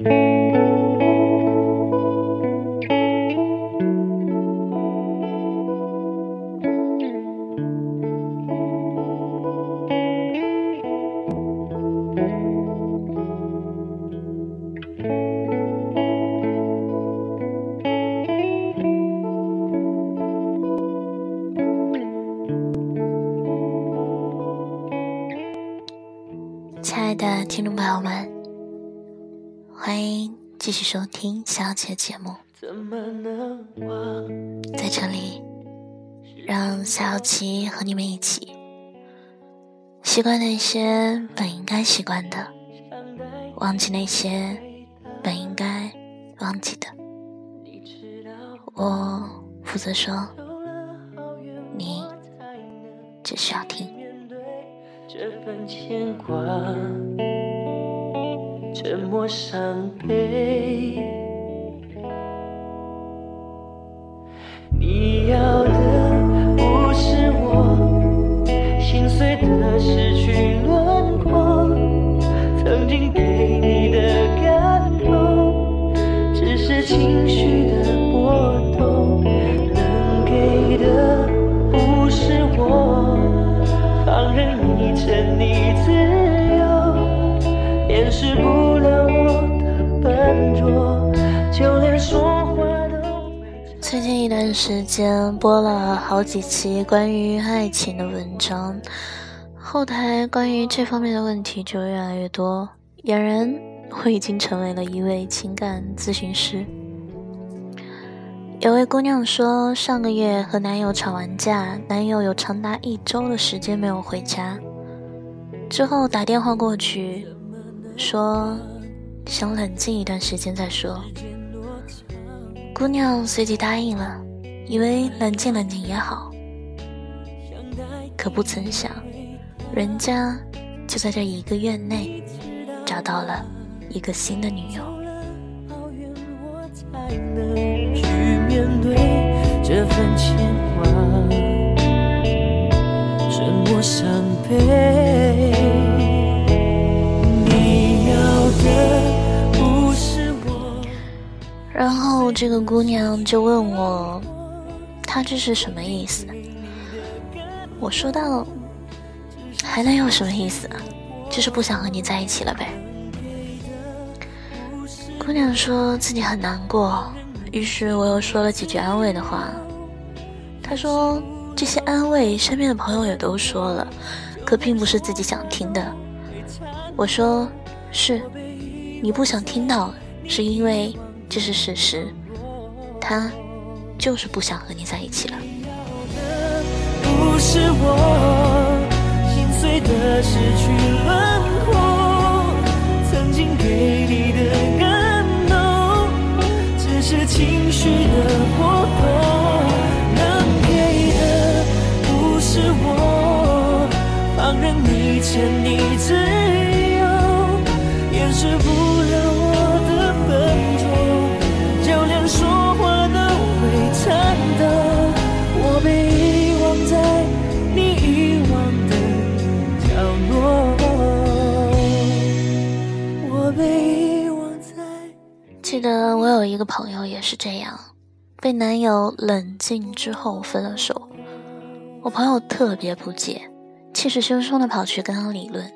Mm-hmm. 欢迎继续收听小姐节目。在这里，让小琪和你们一起习惯那些本应该习惯的，忘记那些本应该忘记的。我负责说，你只需要听。这份牵挂，沉默伤悲。时间播了好几期关于爱情的文章，后台关于这方面的问题就越来越多。俨然我已经成为了一位情感咨询师。有位姑娘说，上个月和男友吵完架，男友有长达一周的时间没有回家。之后打电话过去，说想冷静一段时间再说。姑娘随即答应了，以为冷静冷静也好。可不曾想，人家就在这一个月内找到了一个新的女友。伤悲。你要的不是我。然后这个姑娘就问我，他这是什么意思？我说道：“还能有什么意思？就是不想和你在一起了呗。”姑娘说自己很难过，于是我又说了几句安慰的话。她说。这些安慰，身边的朋友也都说了，可并不是自己想听的。我说是，你不想听到，是因为这是事实，他就是不想和你在一起了，想要的不是我，心碎的失去轮廓，曾经给你的感动，只是情绪的过火，能给的不是我，放任你牵你自由。是这样，被男友冷静之后分了手。我朋友特别不解。气势汹汹的跑去跟他理论，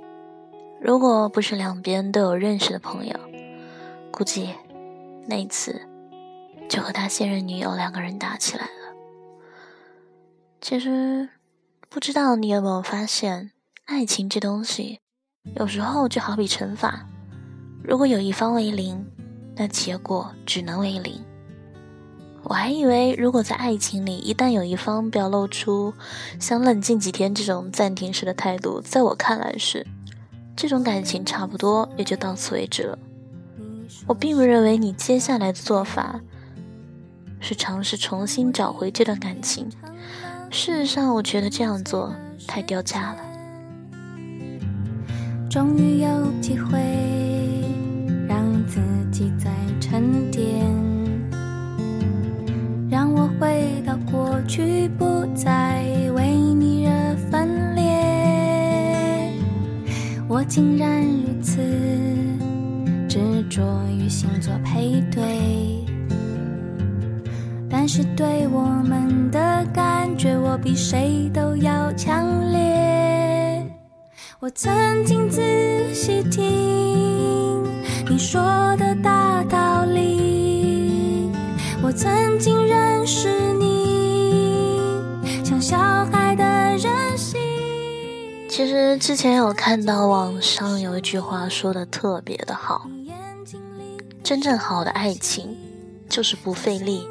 如果不是两边都有认识的朋友，估计那次就和他现任女友两个人打起来了。其实，不知道你有没有发现，爱情这东西，有时候就好比乘法，如果有一方为零，那结果只能为零。我还以为，如果在爱情里，一旦有一方表露出想冷静几天这种暂停式的态度，在我看来是，这种感情差不多也就到此为止了。我并不认为你接下来的做法是尝试重新找回这段感情。事实上，我觉得这样做太掉价了。终于有机会让自己再沉淀。让我回到过去，不再为你而分裂。我竟然如此执着于星座配对，但是对我们的感觉，我比谁都要强烈。我曾经仔细听你说的大道理，我曾经是你，像小孩的任性。其实之前有看到网上有一句话说的特别的好，真正好的爱情就是不费力，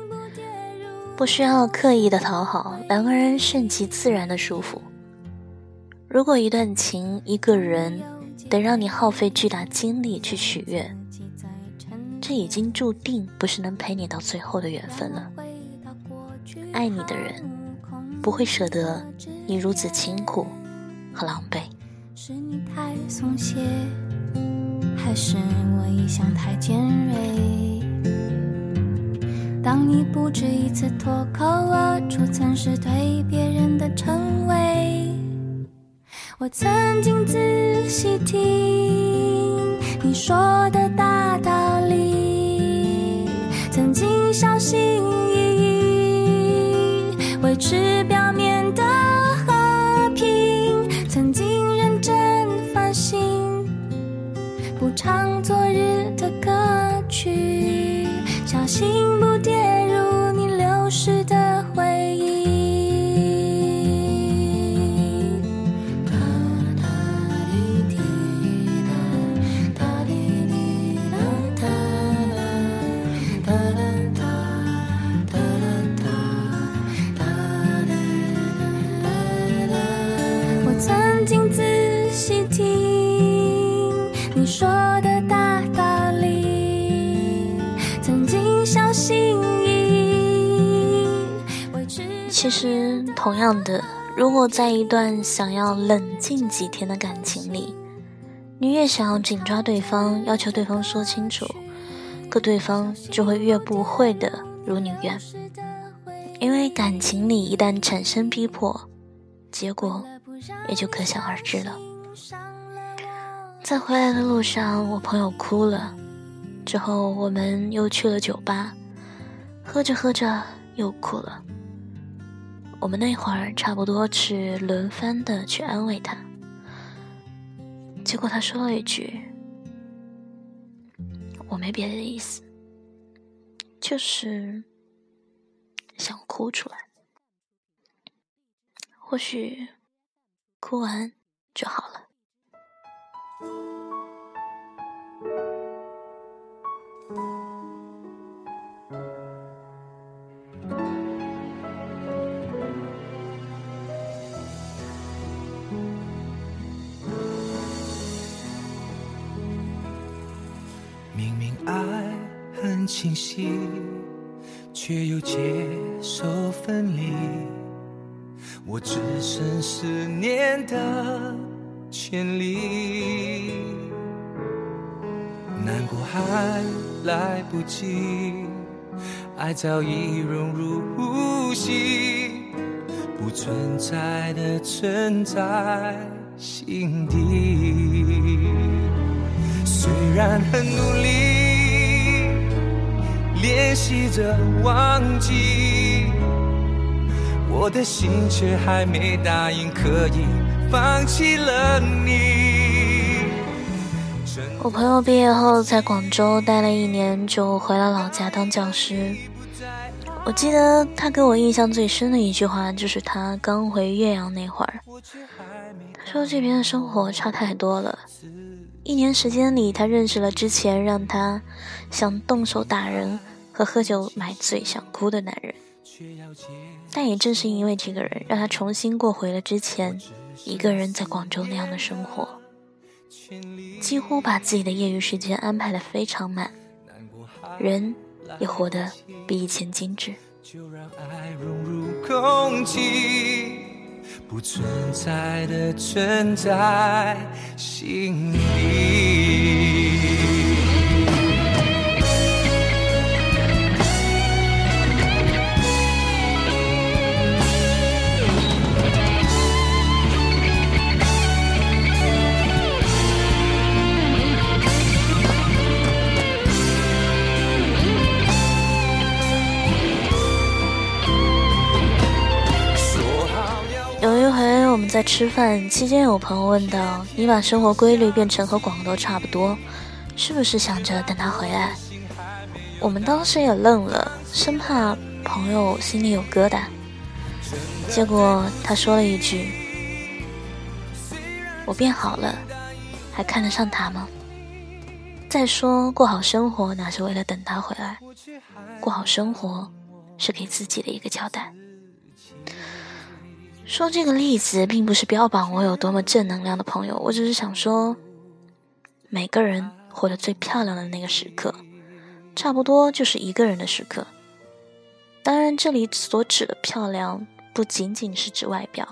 不需要刻意的讨好，两个人顺其自然的舒服。如果一段情一个人得让你耗费巨大精力去取悦，这已经注定不是能陪你到最后的缘分了。爱你的人不会舍得你如此辛苦。和狼狈，是你太松懈，还是我一向太尖锐？当你不止一次脱口而出曾是对别人的称谓，我曾经仔细听你说的大道理，曾经小心翼翼是表面的和平，曾经认真反省，不唱昨日的歌曲，小心不跌。你说的大道理，曾经小心翼翼。其实，同样的，如果在一段想要冷静几天的感情里，你越想要紧抓对方，要求对方说清楚，可对方就会越不会的如你愿。因为感情里一旦产生逼迫，结果也就可想而知了。在回来的路上，我朋友哭了。之后我们又去了酒吧，喝着喝着又哭了。我们那会儿差不多是轮番的去安慰他，结果他说了一句：“我没别的意思，就是想哭出来。或许哭完就好了。”明明爱很清晰，却又接受分离，我只剩思念的权利。难过还来不及，爱早已融入呼吸，不存在的存在心底。虽然很努力练习着忘记，我的心却还没答应可以放弃了你。我朋友毕业后在广州待了一年，就回了老家当教师。我记得他给我印象最深的一句话，就是他刚回岳阳那会儿，他说这边的生活差太多了。一年时间里，他认识了之前让他想动手打人和喝酒买醉想哭的男人，但也正是因为这个人，让他重新过回了之前一个人在广州那样的生活。几乎把自己的业余时间安排得非常满，人也活得比以前精致。就让爱融入空气，不存在的存在心里。在吃饭期间，有朋友问到：“你把生活规律变成和广东差不多，是不是想着等他回来？”我们当时也愣了，生怕朋友心里有疙瘩。结果他说了一句：“我变好了，还看得上他吗？”再说，过好生活哪是为了等他回来？过好生活是给自己的一个交代。说这个例子，并不是标榜我有多么正能量的朋友，我只是想说，每个人活得最漂亮的那个时刻。差不多就是一个人的时刻。当然，这里所指的漂亮，不仅仅是指外表，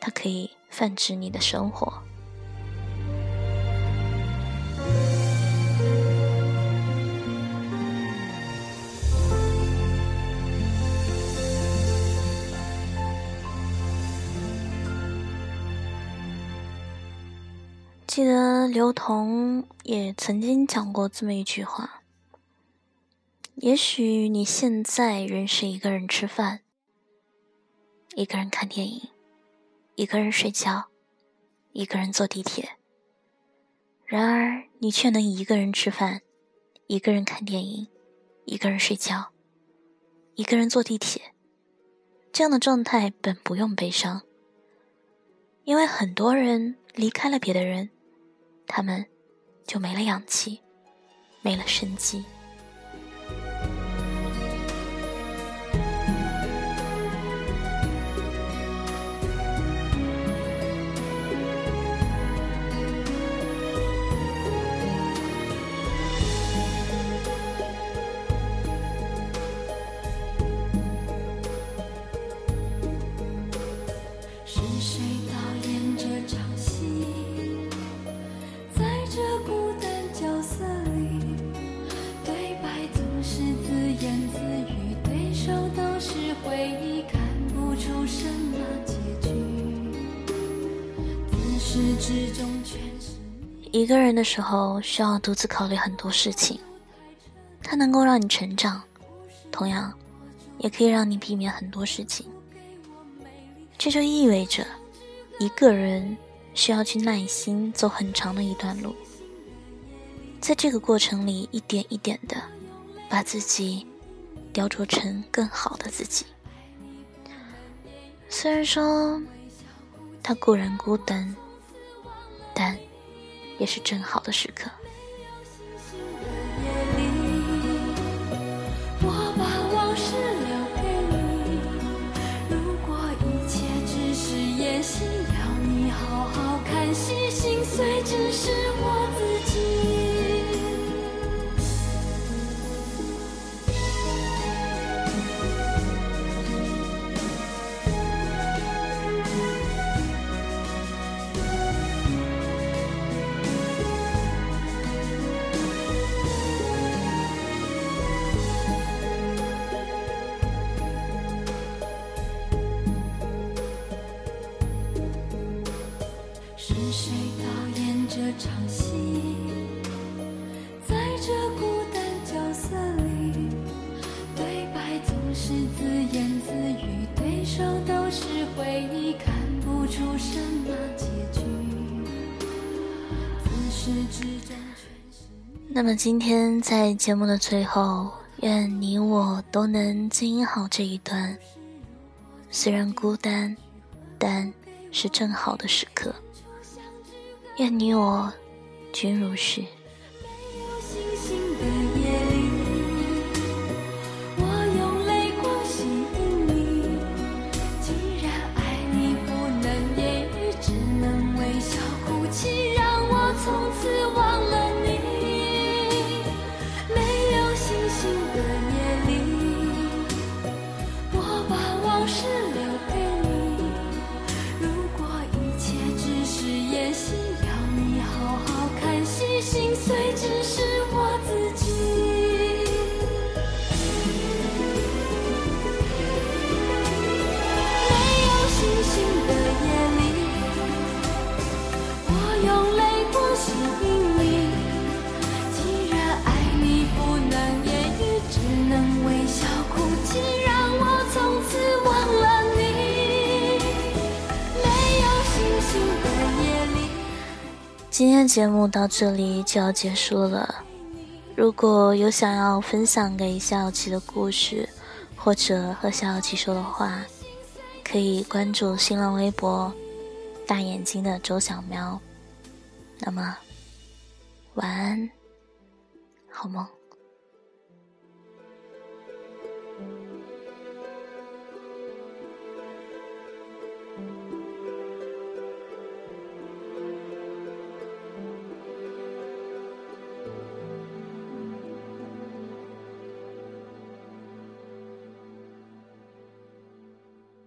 它可以泛指你的生活。刘同也曾经讲过这么一句话。也许你现在仍是一个人吃饭，一个人看电影，一个人睡觉，一个人坐地铁。然而，你却能一个人吃饭，一个人看电影，一个人睡觉，一个人坐地铁。这样的状态本不用悲伤，因为很多人离开了别的人，他们就没了氧气，没了生机。一个人的时候，需要独自考虑很多事情，它能够让你成长，同样，也可以让你避免很多事情。这就意味着，一个人需要去耐心走很长的一段路，在这个过程里，一点一点的把自己雕琢成更好的自己。虽然说，他固然孤单，但。也是正好的时刻。那么今天在节目的最后，愿你我都能经营好这一段，虽然孤单，但是正好的时刻。愿你我均如是。节目到这里就要结束了。如果有想要分享给夏小琪的故事，或者和夏小琪说的话，可以关注新浪微博“大眼睛的周小喵”。那么，晚安，好梦。